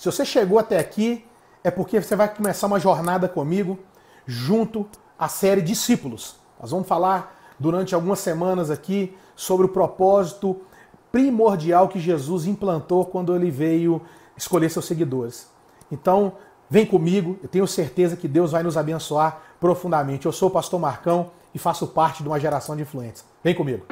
Se você chegou até aqui, é porque você vai começar uma jornada comigo junto à série Discípulos. Nós vamos falar durante algumas semanas aqui sobre o propósito primordial que Jesus implantou quando ele veio escolher seus seguidores. Então, vem comigo, eu tenho certeza que Deus vai nos abençoar profundamente. Eu sou o pastor Marcão e faço parte de uma geração de influentes. Vem comigo.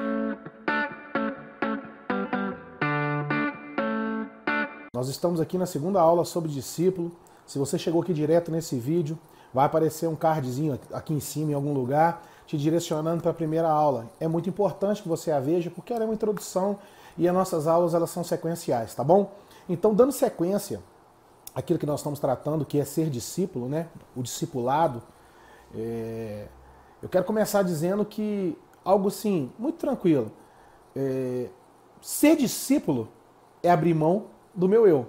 Nós estamos aqui na segunda aula sobre discípulo. Se você chegou aqui direto nesse vídeo, vai aparecer um cardzinho aqui em cima em algum lugar te direcionando para a primeira aula. É muito importante que você a veja porque ela é uma introdução e as nossas aulas elas são sequenciais, tá bom? Então, dando sequência aquilo que nós estamos tratando, que é ser discípulo, né? O discipulado. É... Eu quero começar dizendo que algo assim muito tranquilo. É... Ser discípulo é abrir mão do meu eu.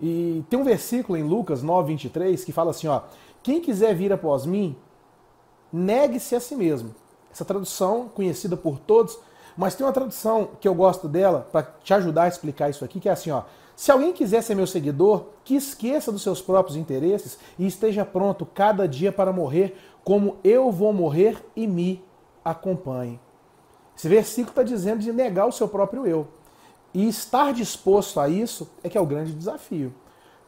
E tem um versículo em Lucas 9, 23 que fala assim: ó, quem quiser vir após mim, negue-se a si mesmo. Essa tradução, conhecida por todos, mas tem uma tradução que eu gosto dela para te ajudar a explicar isso aqui, que é assim, ó. Se alguém quiser ser meu seguidor, que esqueça dos seus próprios interesses e esteja pronto cada dia para morrer, como eu vou morrer e me acompanhe. Esse versículo está dizendo de negar o seu próprio eu. E estar disposto a isso é que é o grande desafio.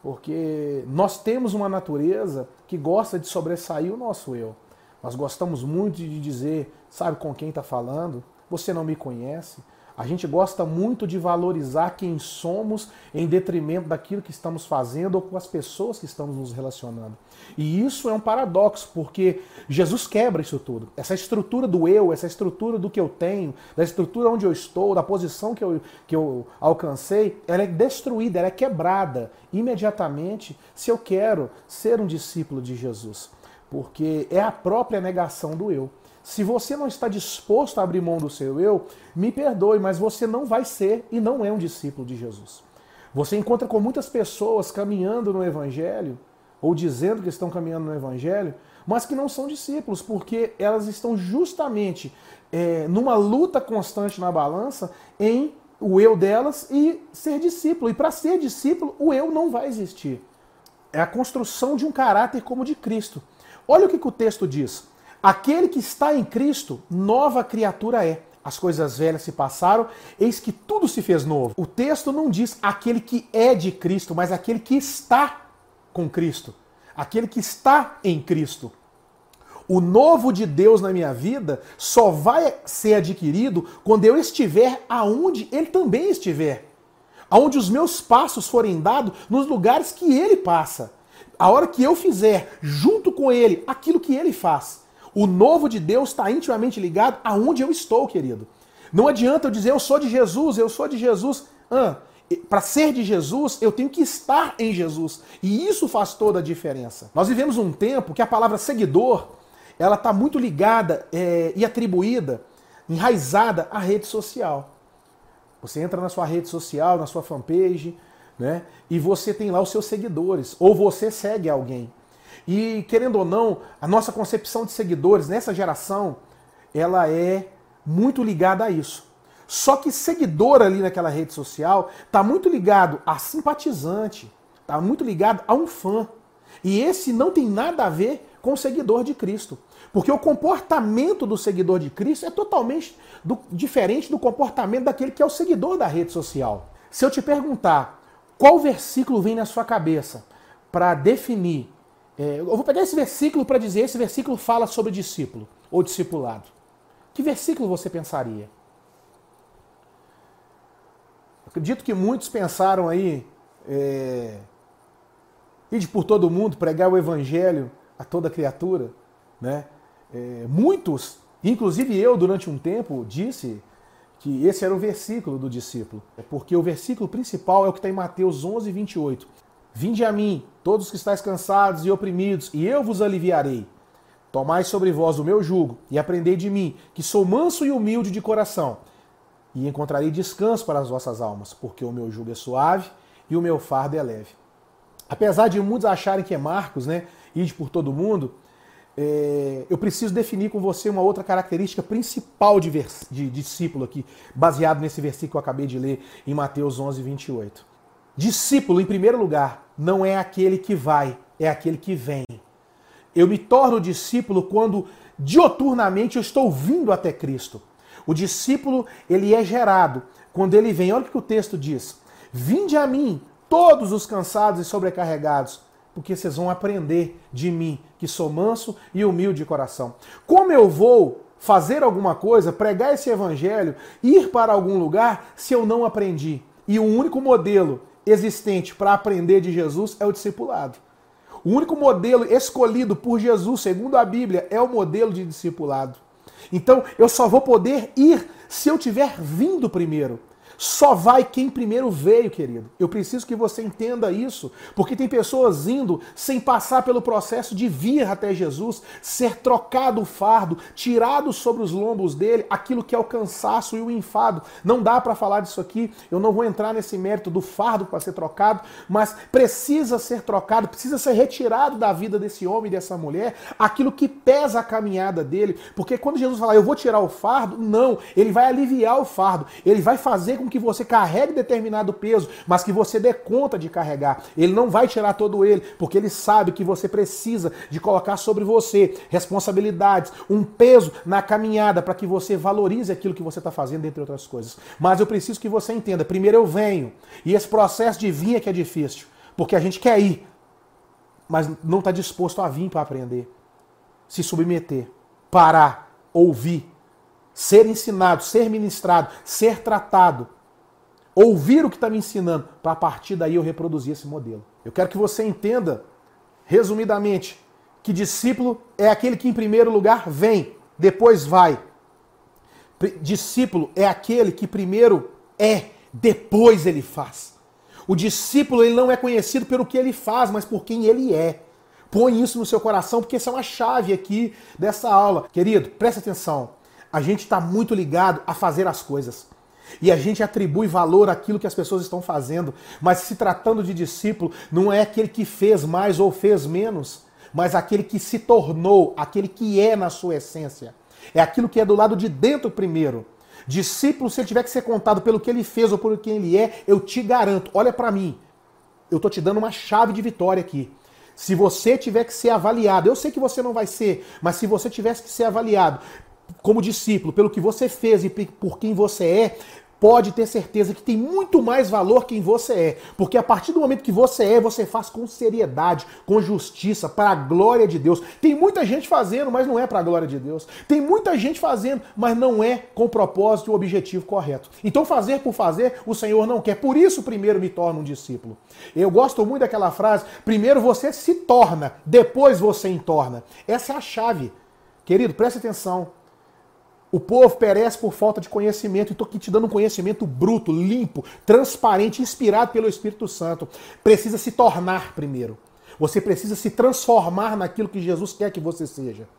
Porque nós temos uma natureza que gosta de sobressair o nosso eu. Nós gostamos muito de dizer, sabe com quem está falando? Você não me conhece. A gente gosta muito de valorizar quem somos em detrimento daquilo que estamos fazendo ou com as pessoas que estamos nos relacionando. E isso é um paradoxo, porque Jesus quebra isso tudo. Essa estrutura do eu, essa estrutura do que eu tenho, da estrutura onde eu estou, da posição que eu, que eu alcancei, ela é destruída, ela é quebrada imediatamente se eu quero ser um discípulo de Jesus porque é a própria negação do eu. Se você não está disposto a abrir mão do seu eu, me perdoe, mas você não vai ser e não é um discípulo de Jesus. Você encontra com muitas pessoas caminhando no Evangelho, ou dizendo que estão caminhando no Evangelho, mas que não são discípulos, porque elas estão justamente é, numa luta constante na balança em o eu delas e ser discípulo. E para ser discípulo, o eu não vai existir. É a construção de um caráter como o de Cristo. Olha o que, que o texto diz. Aquele que está em Cristo, nova criatura é. As coisas velhas se passaram, eis que tudo se fez novo. O texto não diz aquele que é de Cristo, mas aquele que está com Cristo. Aquele que está em Cristo. O novo de Deus na minha vida só vai ser adquirido quando eu estiver aonde Ele também estiver. Aonde os meus passos forem dados nos lugares que Ele passa a hora que eu fizer junto com ele aquilo que ele faz, o novo de Deus está intimamente ligado aonde eu estou, querido. Não adianta eu dizer eu sou de Jesus, eu sou de Jesus. Ah, para ser de Jesus, eu tenho que estar em Jesus. E isso faz toda a diferença. Nós vivemos um tempo que a palavra seguidor ela está muito ligada é, e atribuída, enraizada à rede social. Você entra na sua rede social, na sua fanpage, né? E você tem lá os seus seguidores, ou você segue alguém. E querendo ou não, a nossa concepção de seguidores nessa geração, ela é muito ligada a isso. Só que seguidor ali naquela rede social está muito ligado a simpatizante, está muito ligado a um fã. E esse não tem nada a ver com o seguidor de Cristo. Porque o comportamento do seguidor de Cristo é totalmente do, diferente do comportamento daquele que é o seguidor da rede social. Se eu te perguntar qual versículo vem na sua cabeça para definir? É, eu vou pegar esse versículo para dizer: esse versículo fala sobre discípulo ou discipulado. Que versículo você pensaria? Acredito que muitos pensaram aí, é, ir por todo mundo, pregar o evangelho a toda criatura. Né? É, muitos, inclusive eu durante um tempo, disse que esse era o versículo do discípulo. É porque o versículo principal é o que está em Mateus 11, 28. Vinde a mim, todos que estáis cansados e oprimidos, e eu vos aliviarei. Tomai sobre vós o meu jugo e aprendei de mim, que sou manso e humilde de coração, e encontrarei descanso para as vossas almas, porque o meu jugo é suave e o meu fardo é leve. Apesar de muitos acharem que é Marcos, né, ide por todo mundo, é, eu preciso definir com você uma outra característica principal de, vers, de, discípulo aqui, baseado nesse versículo que eu acabei de ler em Mateus 11, 28. Discípulo, em primeiro lugar, não é aquele que vai, é aquele que vem. Eu me torno discípulo quando dioturnamente eu estou vindo até Cristo. O discípulo, ele é gerado quando ele vem. Olha o que o texto diz: Vinde a mim, todos os cansados e sobrecarregados, porque vocês vão aprender de mim, que sou manso e humilde de coração. Como eu vou fazer alguma coisa, pregar esse evangelho, ir para algum lugar, se eu não aprendi? E o único modelo existente para aprender de Jesus é o discipulado. O único modelo escolhido por Jesus, segundo a Bíblia, é o modelo de discipulado. Então, eu só vou poder ir se eu tiver vindo primeiro. Só vai quem primeiro veio, querido. Eu preciso que você entenda isso, porque tem pessoas indo sem passar pelo processo de vir até Jesus, ser trocado o fardo, tirado sobre os lombos dele aquilo que é o cansaço e o enfado. Não dá para falar disso aqui, eu não vou entrar nesse mérito do fardo para ser trocado, mas precisa ser trocado, precisa ser retirado da vida desse homem e dessa mulher aquilo que pesa a caminhada dele, porque quando Jesus fala, eu vou tirar o fardo, não, ele vai aliviar o fardo, ele vai fazer com com que você carregue determinado peso, mas que você dê conta de carregar. Ele não vai tirar todo ele, porque ele sabe que você precisa de colocar sobre você responsabilidades, um peso na caminhada para que você valorize aquilo que você está fazendo, entre outras coisas. Mas eu preciso que você entenda: primeiro eu venho, e esse processo de vir é que é difícil, porque a gente quer ir, mas não está disposto a vir para aprender, se submeter, parar, ouvir, ser ensinado, ser ministrado, ser tratado, ouvir o que está me ensinando, para a partir daí eu reproduzir esse modelo. Eu quero que você entenda, resumidamente, que discípulo é aquele que, em primeiro lugar, vem, depois vai. Discípulo é aquele que primeiro é, depois ele faz. O discípulo ele não é conhecido pelo que ele faz, mas por quem ele é. Põe isso no seu coração, porque essa é uma chave aqui dessa aula. Querido, preste atenção. A gente está muito ligado a fazer as coisas. E a gente atribui valor àquilo que as pessoas estão fazendo. Mas se tratando de discípulo, não é aquele que fez mais ou fez menos, mas aquele que se tornou, aquele que é na sua essência. É aquilo que é do lado de dentro primeiro. Discípulo, se ele tiver que ser contado pelo que ele fez ou por quem ele é, eu te garanto, olha para mim. Eu tô te dando uma chave de vitória aqui. Se você tiver que ser avaliado, eu sei que você não vai ser, mas se você tivesse que ser avaliado como discípulo, pelo que você fez e por quem você é, pode ter certeza que tem muito mais valor quem você é. Porque a partir do momento que você é, você faz com seriedade, com justiça, para a glória de Deus. Tem muita gente fazendo, mas não é para a glória de Deus. Tem muita gente fazendo, mas não é com o propósito e o objetivo correto. Então, fazer por fazer, o Senhor não quer. Por isso, primeiro me torna um discípulo. Eu gosto muito daquela frase: primeiro você se torna, depois você entorna. Essa é a chave. Querido, preste atenção. O povo perece por falta de conhecimento. Estou aqui te dando um conhecimento bruto, limpo, transparente, inspirado pelo Espírito Santo. Precisa se tornar primeiro. Você precisa se transformar naquilo que Jesus quer que você seja.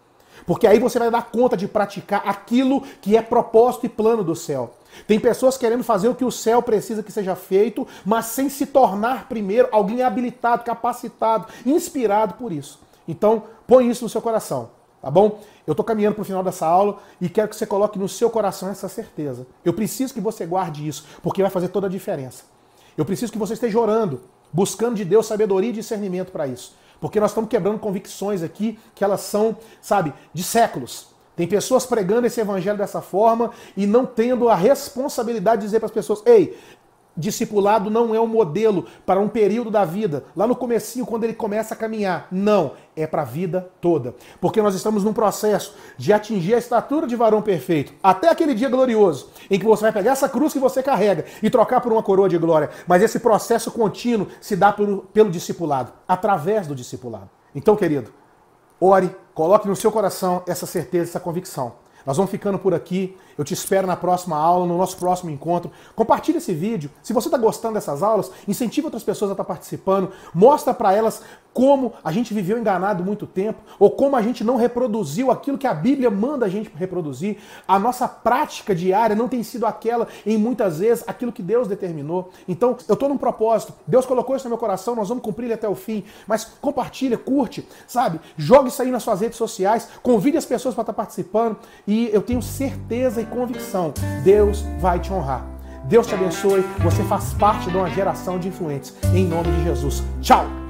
Porque aí você vai dar conta de praticar aquilo que é propósito e plano do céu. Tem pessoas querendo fazer o que o céu precisa que seja feito, mas sem se tornar primeiro alguém habilitado, capacitado, inspirado por isso. Então, põe isso no seu coração. Tá bom? Eu estou caminhando para o final dessa aula e quero que você coloque no seu coração essa certeza. Eu preciso que você guarde isso, porque vai fazer toda a diferença. Eu preciso que você esteja orando, buscando de Deus sabedoria e discernimento para isso. Porque nós estamos quebrando convicções aqui que elas são, sabe, de séculos. Tem pessoas pregando esse evangelho dessa forma e não tendo a responsabilidade de dizer para as pessoas: ei, Discipulado não é um modelo para um período da vida, lá no comecinho quando ele começa a caminhar. Não, é para a vida toda. Porque nós estamos num processo de atingir a estatura de varão perfeito, até aquele dia glorioso, em que você vai pegar essa cruz que você carrega e trocar por uma coroa de glória. Mas esse processo contínuo se dá pelo, pelo discipulado, através do discipulado. Então, querido, ore, coloque no seu coração essa certeza, essa convicção. Nós vamos ficando por aqui. Eu te espero na próxima aula, no nosso próximo encontro. Compartilhe esse vídeo. Se você está gostando dessas aulas, incentive outras pessoas a estar tá participando. Mostra para elas como a gente viveu enganado muito tempo ou como a gente não reproduziu aquilo que a Bíblia manda a gente reproduzir. A nossa prática diária não tem sido aquela, em muitas vezes, aquilo que Deus determinou. Então, eu estou num propósito. Deus colocou isso no meu coração, nós vamos cumprir ele até o fim. Mas compartilha, curte, sabe? Jogue isso aí nas suas redes sociais, convide as pessoas para estar tá participando e eu tenho certeza convicção, Deus vai te honrar. Deus te abençoe. Você faz parte de uma geração de influentes. Em nome de Jesus. Tchau!